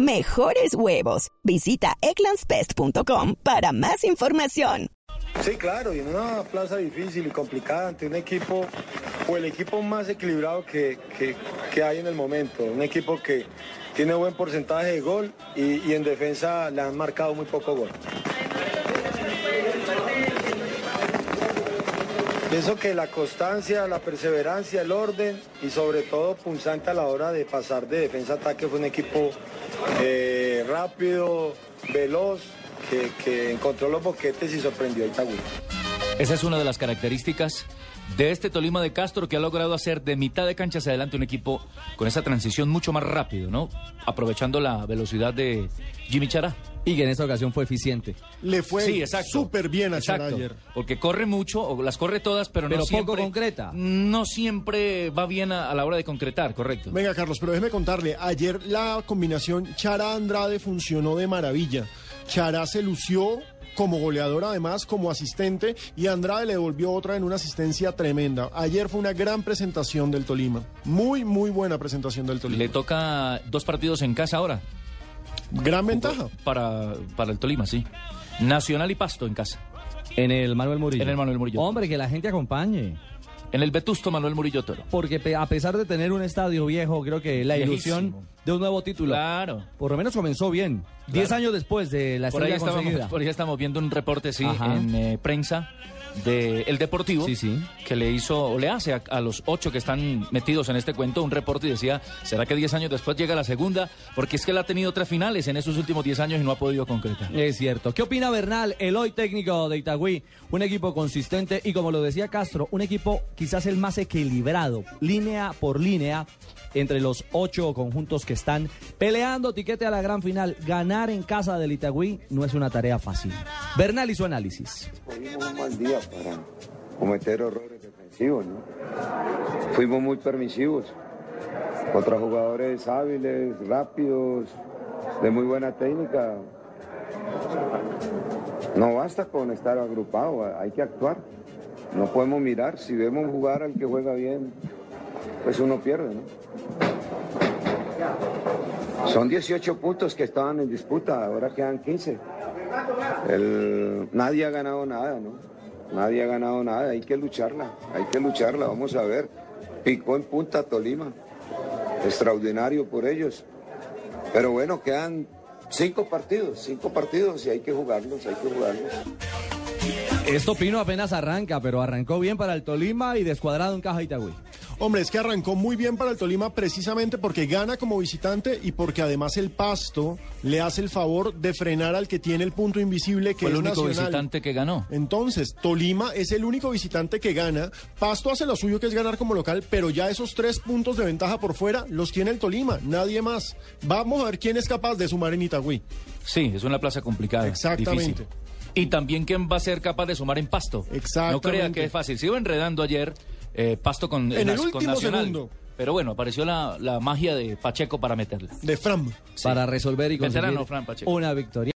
Mejores huevos. Visita egglandsbest.com para más información. Sí, claro, y en una plaza difícil y complicada ante un equipo o el equipo más equilibrado que, que, hay en el momento. Un equipo que tiene buen porcentaje de gol y en defensa le han marcado muy poco gol. Pienso que la constancia, la perseverancia, el orden y sobre todo punzante a la hora de pasar de defensa a ataque fue un equipo eh, rápido, veloz, que, encontró los boquetes y sorprendió a Itagüí. Esa es una de las características de este Tolima de Castro que ha logrado hacer de mitad de cancha hacia adelante un equipo con esa transición mucho más rápido, ¿no? Aprovechando la velocidad de Jimmy Chará. Y que en esta ocasión fue eficiente. Le fue Sí, exacto. súper bien a Exacto, ayer. Porque corre mucho, o las corre todas, pero, Pero no poco siempre... concreta. No siempre va bien a, a la hora de concretar, correcto. Venga, Carlos, pero déjeme contarle. Ayer la combinación Chara-Andrade funcionó de maravilla. Chará se lució como goleador, además, como asistente, y Andrade le devolvió otra en una asistencia tremenda. Ayer fue una gran presentación del Tolima. Muy, muy buena presentación del Tolima. Le toca dos partidos en casa ahora. Gran ventaja. Para, para el Tolima, sí. Nacional y Pasto en casa. En el Manuel Murillo. En el Manuel Murillo. Hombre, que la gente acompañe. En el Vetusto Manuel Murillo Toro. Porque pe- a pesar de tener un estadio viejo, creo que la Viejísimo. ilusión de un nuevo título. Claro. Por lo menos comenzó bien. Diez años después de la Por ahí, estrella estábamos, conseguida. por ahí estamos viendo un reporte, sí, Ajá. en eh, prensa de El Deportivo, Sí, sí. que le hizo, o le hace a, a los ocho que están metidos en este cuento un reporte y decía, ¿será que diez años después llega la segunda? Porque es que él ha tenido tres finales en esos últimos diez años y no ha podido concretar. Es cierto. ¿Qué opina Bernal, el hoy técnico de Itagüí? Un equipo consistente y como lo decía Castro, un equipo quizás el más equilibrado, línea por línea, entre los ocho conjuntos que están peleando tiquete a la gran final. Ganar en casa del Itagüí no es una tarea fácil. Bernal y su análisis. Un mal día para cometer errores defensivos, ¿no? Fuimos muy permisivos contra jugadores hábiles, rápidos, de muy buena técnica. No basta con estar agrupado, hay que actuar. No podemos mirar, si vemos jugar al que juega bien, pues uno pierde, ¿no? Son 18 puntos que estaban en disputa, ahora quedan 15. El- nadie ha ganado nada, ¿no? Nadie ha ganado nada, hay que lucharla, hay que lucharla, vamos a ver. Picó en punta Tolima, extraordinario por ellos. Pero bueno, quedan cinco partidos, cinco partidos y hay que jugarlos, hay que jugarlos. Esto Pino apenas arranca, pero arrancó bien para el Tolima y descuadrado en caja Itagüí. Hombre, es que arrancó muy bien para el Tolima precisamente porque gana como visitante y porque además el Pasto le hace el favor de frenar al que tiene el punto invisible que Fue el es único Nacional. visitante que ganó. Entonces, Tolima es el único visitante que gana. Pasto hace lo suyo que es ganar como local, pero ya esos tres puntos de ventaja por fuera los tiene el Tolima, nadie más. Vamos a ver quién es capaz de sumar en Itagüí. Sí, es una plaza complicada. Exactamente. difícil. Y también quién va a ser capaz de sumar en Pasto. Exactamente. No crea que es fácil. Se iba enredando ayer eh, Pasto con, En el con Nacional. segundo. Pero bueno, apareció la, la magia de Pacheco para meterla. De Fram. Para resolver y conseguir Veterano Fran Pacheco. una victoria.